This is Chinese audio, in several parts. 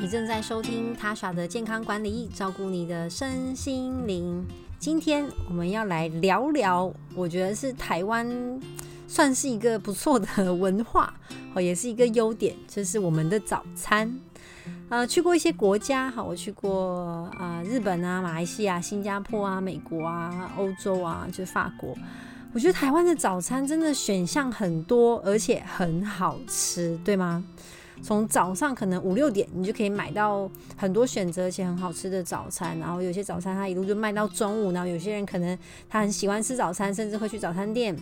你正在收听塔莎的健康管理，照顾你的身心灵。今天我们要来聊聊，我觉得是台湾算是一个不错的文化，哦，也是一个优点，就是我们的早餐。呃，去过一些国家，好，我去过啊、呃，日本啊、马来西亚、新加坡啊、美国啊、欧洲啊，就是法国。我觉得台湾的早餐真的选项很多，而且很好吃，对吗？从早上可能五六点，你就可以买到很多选择，且很好吃的早餐。然后有些早餐它一路就卖到中午，然后有些人可能他很喜欢吃早餐，甚至会去早餐店，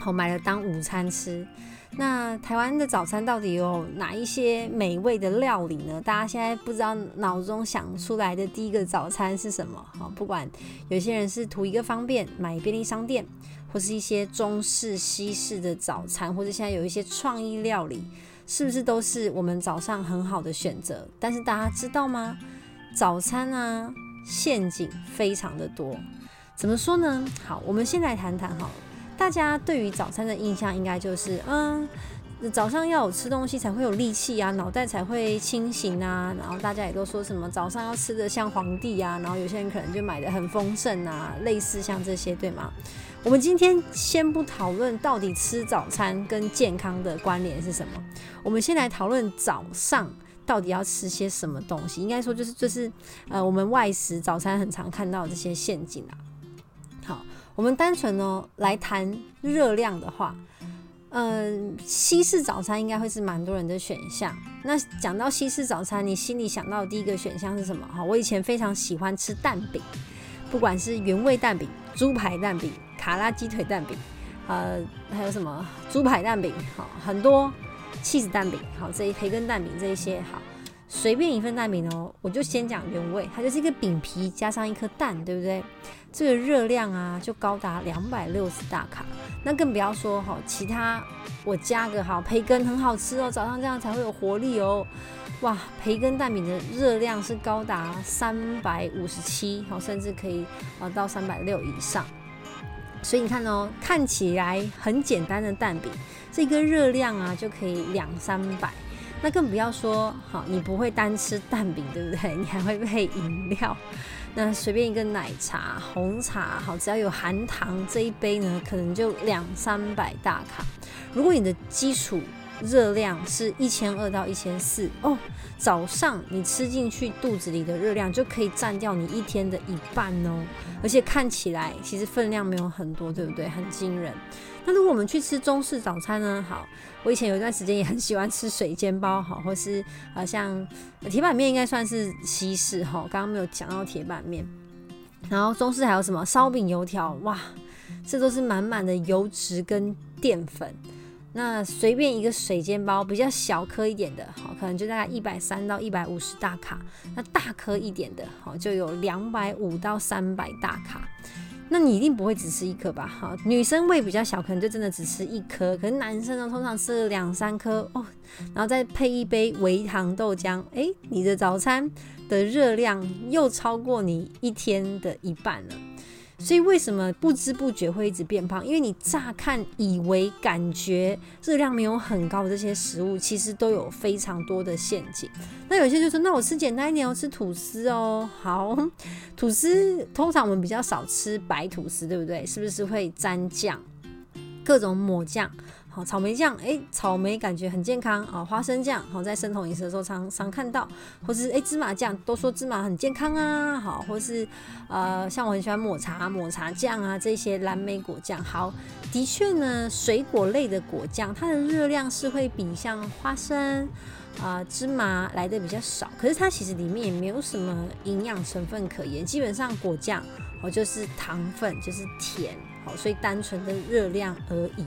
好买了当午餐吃。那台湾的早餐到底有哪一些美味的料理呢？大家现在不知道脑中想出来的第一个早餐是什么？好，不管有些人是图一个方便，买便利商店，或是一些中式、西式的早餐，或者现在有一些创意料理，是不是都是我们早上很好的选择？但是大家知道吗？早餐啊，陷阱非常的多。怎么说呢？好，我们先来谈谈哈。大家对于早餐的印象应该就是，嗯，早上要有吃东西才会有力气啊，脑袋才会清醒啊。然后大家也都说什么早上要吃的像皇帝啊，然后有些人可能就买的很丰盛啊，类似像这些，对吗？我们今天先不讨论到底吃早餐跟健康的关联是什么，我们先来讨论早上到底要吃些什么东西。应该说就是就是，呃，我们外食早餐很常看到这些陷阱啊。好。我们单纯呢来谈热量的话，嗯，西式早餐应该会是蛮多人的选项。那讲到西式早餐，你心里想到的第一个选项是什么？哈，我以前非常喜欢吃蛋饼，不管是原味蛋饼、猪排蛋饼、卡拉鸡腿蛋饼，呃，还有什么猪排蛋饼，好，很多起子蛋饼，好，这一培根蛋饼这一些，好，随便一份蛋饼哦，我就先讲原味，它就是一个饼皮加上一颗蛋，对不对？这个热量啊，就高达两百六十大卡，那更不要说哈，其他我加个好培根很好吃哦，早上这样才会有活力哦。哇，培根蛋饼的热量是高达三百五十七，好，甚至可以啊到三百六以上。所以你看哦，看起来很简单的蛋饼，这个热量啊就可以两三百。那更不要说好，你不会单吃蛋饼，对不对？你还会配饮料。那随便一个奶茶、红茶，好，只要有含糖，这一杯呢，可能就两三百大卡。如果你的基础热量是一千二到一千四哦，早上你吃进去肚子里的热量就可以占掉你一天的一半哦，而且看起来其实分量没有很多，对不对？很惊人。那如果我们去吃中式早餐呢？好，我以前有一段时间也很喜欢吃水煎包，好，或是啊像铁板面应该算是西式哈，刚刚没有讲到铁板面。然后中式还有什么烧饼、油条，哇，这都是满满的油脂跟淀粉。那随便一个水煎包，比较小颗一点的，好，可能就大概一百三到一百五十大卡。那大颗一点的，好，就有两百五到三百大卡。那你一定不会只吃一颗吧？哈，女生胃比较小，可能就真的只吃一颗。可是男生呢，通常吃了两三颗哦，然后再配一杯微糖豆浆，诶，你的早餐的热量又超过你一天的一半了。所以为什么不知不觉会一直变胖？因为你乍看以为感觉热量没有很高的这些食物，其实都有非常多的陷阱。那有些就说，那我吃简单一点，我吃吐司哦。好，吐司通常我们比较少吃白吐司，对不对？是不是会沾酱，各种抹酱？好，草莓酱，哎，草莓感觉很健康啊。花生酱，好，在生酮饮食的时候常常看到，或是哎芝麻酱，都说芝麻很健康啊。好，或是呃，像我很喜欢抹茶抹茶酱啊，这些蓝莓果酱。好，的确呢，水果类的果酱，它的热量是会比像花生啊、芝麻来的比较少，可是它其实里面也没有什么营养成分可言，基本上果酱哦就是糖分，就是甜，好，所以单纯的热量而已。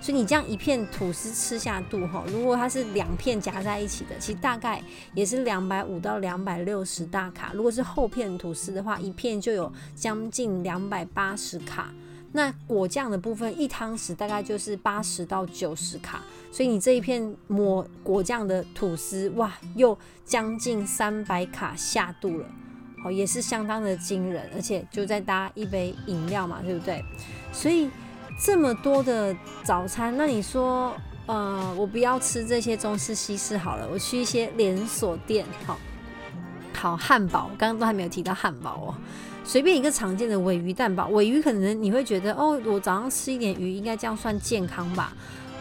所以你这样一片吐司吃下肚哈，如果它是两片夹在一起的，其实大概也是两百五到两百六十大卡。如果是厚片吐司的话，一片就有将近两百八十卡。那果酱的部分，一汤匙大概就是八十到九十卡。所以你这一片抹果酱的吐司，哇，又将近三百卡下肚了，好，也是相当的惊人。而且就再搭一杯饮料嘛，对不对？所以。这么多的早餐，那你说呃，我不要吃这些中式西式好了，我去一些连锁店，好，好汉堡，刚刚都还没有提到汉堡哦，随便一个常见的尾鱼蛋堡，尾鱼可能你会觉得哦，我早上吃一点鱼，应该这样算健康吧？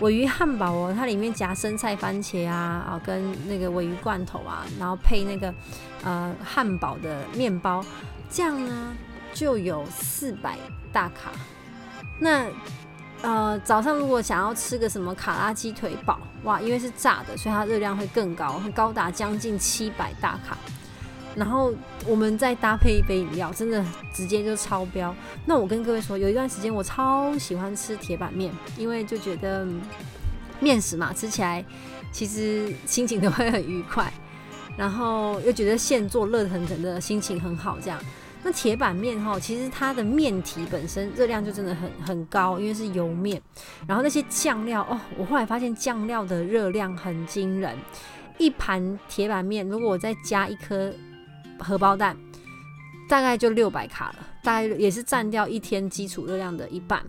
尾鱼汉堡哦，它里面夹生菜、番茄啊，啊，跟那个尾鱼罐头啊，然后配那个呃汉堡的面包，这样呢就有四百大卡。那呃早上如果想要吃个什么卡拉鸡腿堡，哇，因为是炸的，所以它热量会更高，会高达将近七百大卡。然后我们再搭配一杯饮料，真的直接就超标。那我跟各位说，有一段时间我超喜欢吃铁板面，因为就觉得面食嘛，吃起来其实心情都会很愉快，然后又觉得现做热腾腾的心情很好。这样，那铁板面哈，其实它的面体本身热量就真的很很高，因为是油面。然后那些酱料哦，我后来发现酱料的热量很惊人。一盘铁板面，如果我再加一颗。荷包蛋大概就六百卡了，大概也是占掉一天基础热量的一半。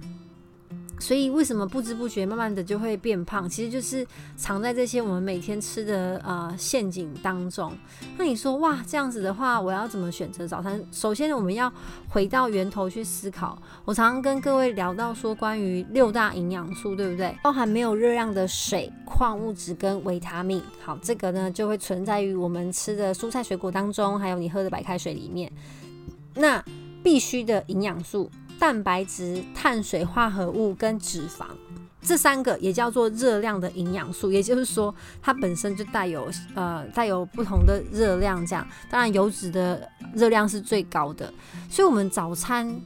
所以为什么不知不觉慢慢的就会变胖？其实就是藏在这些我们每天吃的呃陷阱当中。那你说哇，这样子的话，我要怎么选择早餐？首先我们要回到源头去思考。我常常跟各位聊到说，关于六大营养素，对不对？包含没有热量的水、矿物质跟维他命。好，这个呢就会存在于我们吃的蔬菜水果当中，还有你喝的白开水里面。那必须的营养素。蛋白质、碳水化合物跟脂肪，这三个也叫做热量的营养素，也就是说，它本身就带有呃带有不同的热量。这样，当然油脂的热量是最高的，所以我们早餐。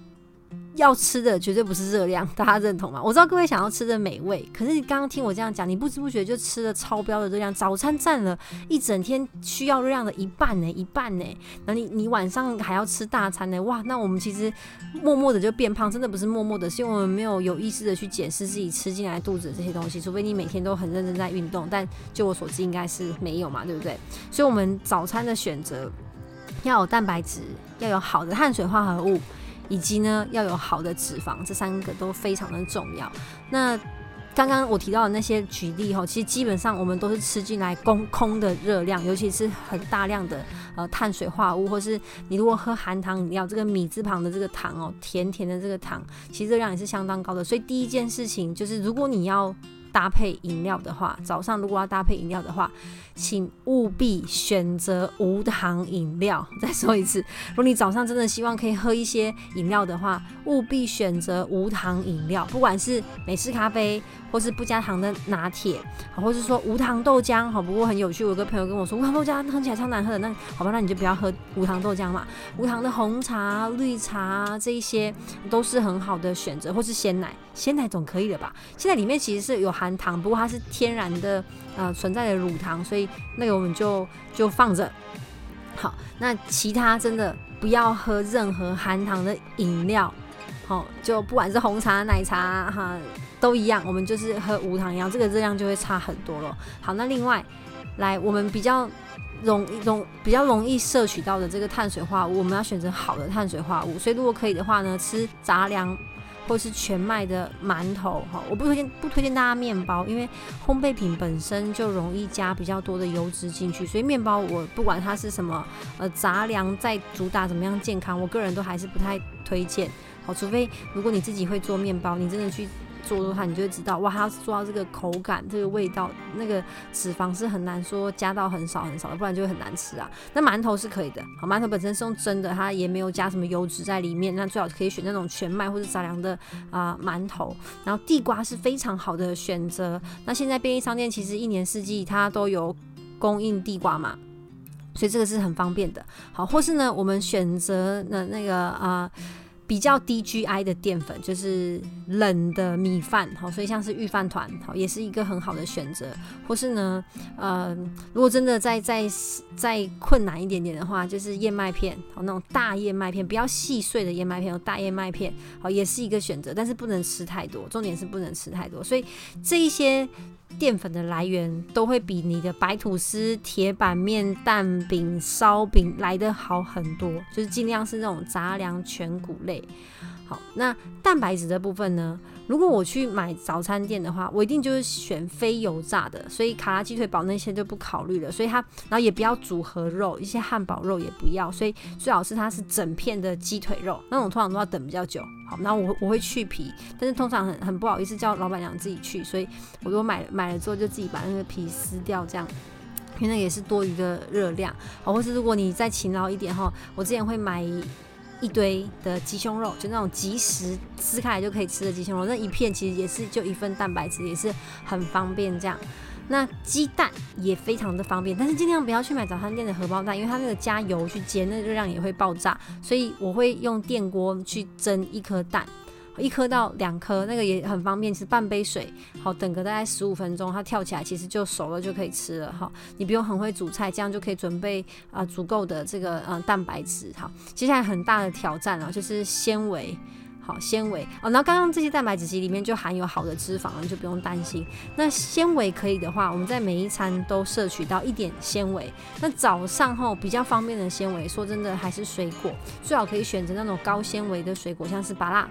要吃的绝对不是热量，大家认同吗？我知道各位想要吃的美味，可是你刚刚听我这样讲，你不知不觉就吃了超标的热量。早餐占了一整天需要热量的一半呢，一半呢。那你你晚上还要吃大餐呢？哇，那我们其实默默的就变胖，真的不是默默的，是因为我们没有有意识的去检视自己吃进来肚子的这些东西。除非你每天都很认真在运动，但就我所知应该是没有嘛，对不对？所以，我们早餐的选择要有蛋白质，要有好的碳水化合物。以及呢，要有好的脂肪，这三个都非常的重要。那刚刚我提到的那些举例哈，其实基本上我们都是吃进来空空的热量，尤其是很大量的呃碳水化合物，或是你如果喝含糖饮料，这个米字旁的这个糖哦，甜甜的这个糖，其实热量也是相当高的。所以第一件事情就是，如果你要搭配饮料的话，早上如果要搭配饮料的话，请务必选择无糖饮料。再说一次，如果你早上真的希望可以喝一些饮料的话，务必选择无糖饮料，不管是美式咖啡，或是不加糖的拿铁，好，或是说无糖豆浆，好。不过很有趣，我有个朋友跟我说，无糖豆浆喝起来超难喝的，那好吧，那你就不要喝无糖豆浆嘛。无糖的红茶、绿茶这一些都是很好的选择，或是鲜奶，鲜奶总可以了吧？现在里面其实是有含糖，不过它是天然的，呃，存在的乳糖，所以那个我们就就放着。好，那其他真的不要喝任何含糖的饮料，好，就不管是红茶、奶茶，哈。都一样，我们就是喝无糖一样，这个热量就会差很多了。好，那另外来，我们比较容容比较容易摄取到的这个碳水化合物，我们要选择好的碳水化合物。所以如果可以的话呢，吃杂粮或是全麦的馒头。哈，我不推荐不推荐大家面包，因为烘焙品本身就容易加比较多的油脂进去，所以面包我不管它是什么呃杂粮，在主打怎么样健康，我个人都还是不太推荐。好，除非如果你自己会做面包，你真的去。做的话，你就会知道哇，它做到这个口感、这个味道，那个脂肪是很难说加到很少很少的，不然就会很难吃啊。那馒头是可以的，好，馒头本身是用蒸的，它也没有加什么油脂在里面，那最好可以选那种全麦或者杂粮的啊、馒头。然后地瓜是非常好的选择。那现在便利商店其实一年四季它都有供应地瓜嘛，所以这个是很方便的。好，或是呢，我们选择那那个啊。比较低 GI 的淀粉就是冷的米饭，好，所以像是御饭团，好，也是一个很好的选择。或是呢，呃，如果真的再再再困难一点点的话，就是燕麦片，好，那种大燕麦片，比较细碎的燕麦片，有大燕麦片，好，也是一个选择，但是不能吃太多，重点是不能吃太多。所以这一些。淀粉的来源都会比你的白吐司、铁板面、蛋饼、烧饼来的好很多，就是尽量是那种杂粮全谷类。好，那蛋白质的部分呢？如果我去买早餐店的话，我一定就是选非油炸的，所以卡拉鸡腿堡那些就不考虑了。所以它，然后也不要组合肉，一些汉堡肉也不要，所以最好是它是整片的鸡腿肉，那种通常都要等比较久。好，然后我我会去皮，但是通常很很不好意思叫老板娘自己去，所以我如果买买了之后就自己把那个皮撕掉，这样，因为那也是多余的热量。好，或是如果你再勤劳一点哈，我之前会买。一堆的鸡胸肉，就那种即食撕开来就可以吃的鸡胸肉，那一片其实也是就一份蛋白质，也是很方便这样。那鸡蛋也非常的方便，但是尽量不要去买早餐店的荷包蛋，因为它那个加油去煎，那热量也会爆炸，所以我会用电锅去蒸一颗蛋。一颗到两颗，那个也很方便，是半杯水，好，等个大概十五分钟，它跳起来其实就熟了，就可以吃了哈。你不用很会煮菜，这样就可以准备啊、足够的这个呃蛋白质。哈，接下来很大的挑战啊，就是纤维，好纤维哦。然后刚刚这些蛋白质其实里面就含有好的脂肪，就不用担心。那纤维可以的话，我们在每一餐都摄取到一点纤维。那早上后比较方便的纤维，说真的还是水果，最好可以选择那种高纤维的水果，像是芭乐。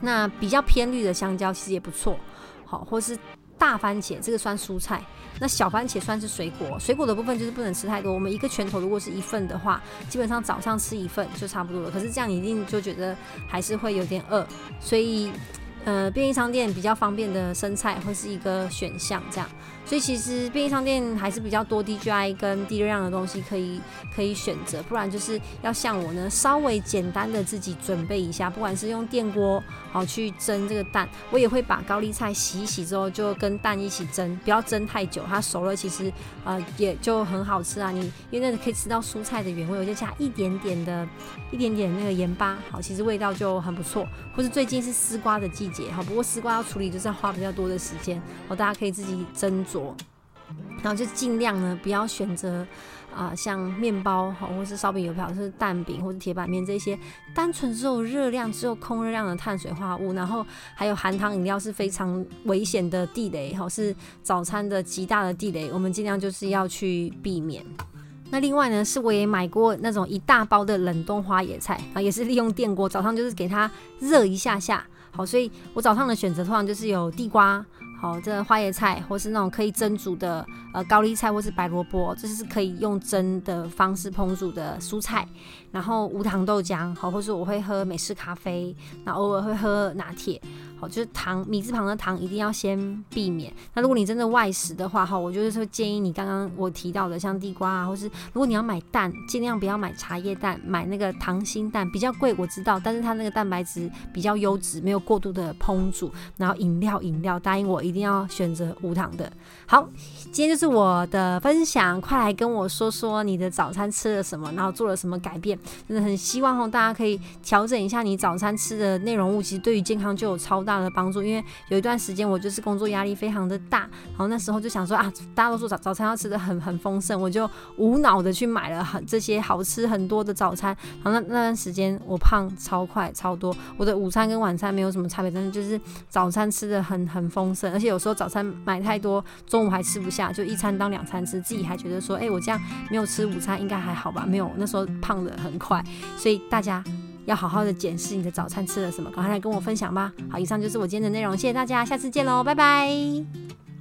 那比较偏绿的香蕉其实也不错，好，或是大番茄，这个算蔬菜。那小番茄算是水果，水果的部分就是不能吃太多。我们一个拳头如果是一份的话，基本上早上吃一份就差不多了。可是这样一定就觉得还是会有点饿，所以。呃，便利商店比较方便的生菜会是一个选项，这样，所以其实便利商店还是比较多 DGI 跟低热量的东西可以可以选择，不然就是要像我呢，稍微简单的自己准备一下，不管是用电锅好去蒸这个蛋，我也会把高丽菜洗一洗之后就跟蛋一起蒸，不要蒸太久，它熟了其实呃也就很好吃啊，你因为那个可以吃到蔬菜的原味，我就加一点点的，一点点那个盐巴，好，其实味道就很不错，或是最近是丝瓜的季节。好，不过丝瓜要处理就是要花比较多的时间，好，大家可以自己斟酌，然后就尽量呢不要选择啊、像面包好，或是烧饼油条，是蛋饼或是铁板面这些单纯只有热量只有空热量的碳水化合物，然后还有含糖饮料是非常危险的地雷，哈，是早餐的极大的地雷，我们尽量就是要去避免。那另外呢，是我也买过那种一大包的冷冻花野菜啊，也是利用电锅，早上就是给它热一下下。好，所以我早上的选择通常就是有地瓜，好，这、花椰菜，或是那种可以蒸煮的呃高丽菜，或是白萝卜，这是可以用蒸的方式烹煮的蔬菜。然后无糖豆浆，好，或是我会喝美式咖啡，那偶尔会喝拿铁。就是糖米字旁的糖一定要先避免。那如果你真的外食的话，哈，我就是说建议你刚刚我提到的像地瓜啊，或是如果你要买蛋，尽量不要买茶叶蛋，买那个糖心蛋，比较贵我知道，但是它那个蛋白质比较优质，没有过度的烹煮。然后饮料饮料，答应我一定要选择无糖的。好，今天就是我的分享，快来跟我说说你的早餐吃了什么，然后做了什么改变。真的很希望吼大家可以调整一下你早餐吃的内容物，其实对于健康就有超大。大的帮助，因为有一段时间我就是工作压力非常的大，然后那时候就想说啊，大多数早早餐要吃的很很丰盛，我就无脑的去买了很这些好吃很多的早餐，然后那那段时间我胖超快超多，我的午餐跟晚餐没有什么差别，但是就是早餐吃的很很丰盛，而且有时候早餐买太多，中午还吃不下，就一餐当两餐吃，自己还觉得说，哎，我这样没有吃午餐应该还好吧？没有，那时候胖的很快，所以大家。要好好的检视你的早餐吃了什么，赶快来跟我分享吧。好，以上就是我今天的内容，谢谢大家，下次见喽，拜拜。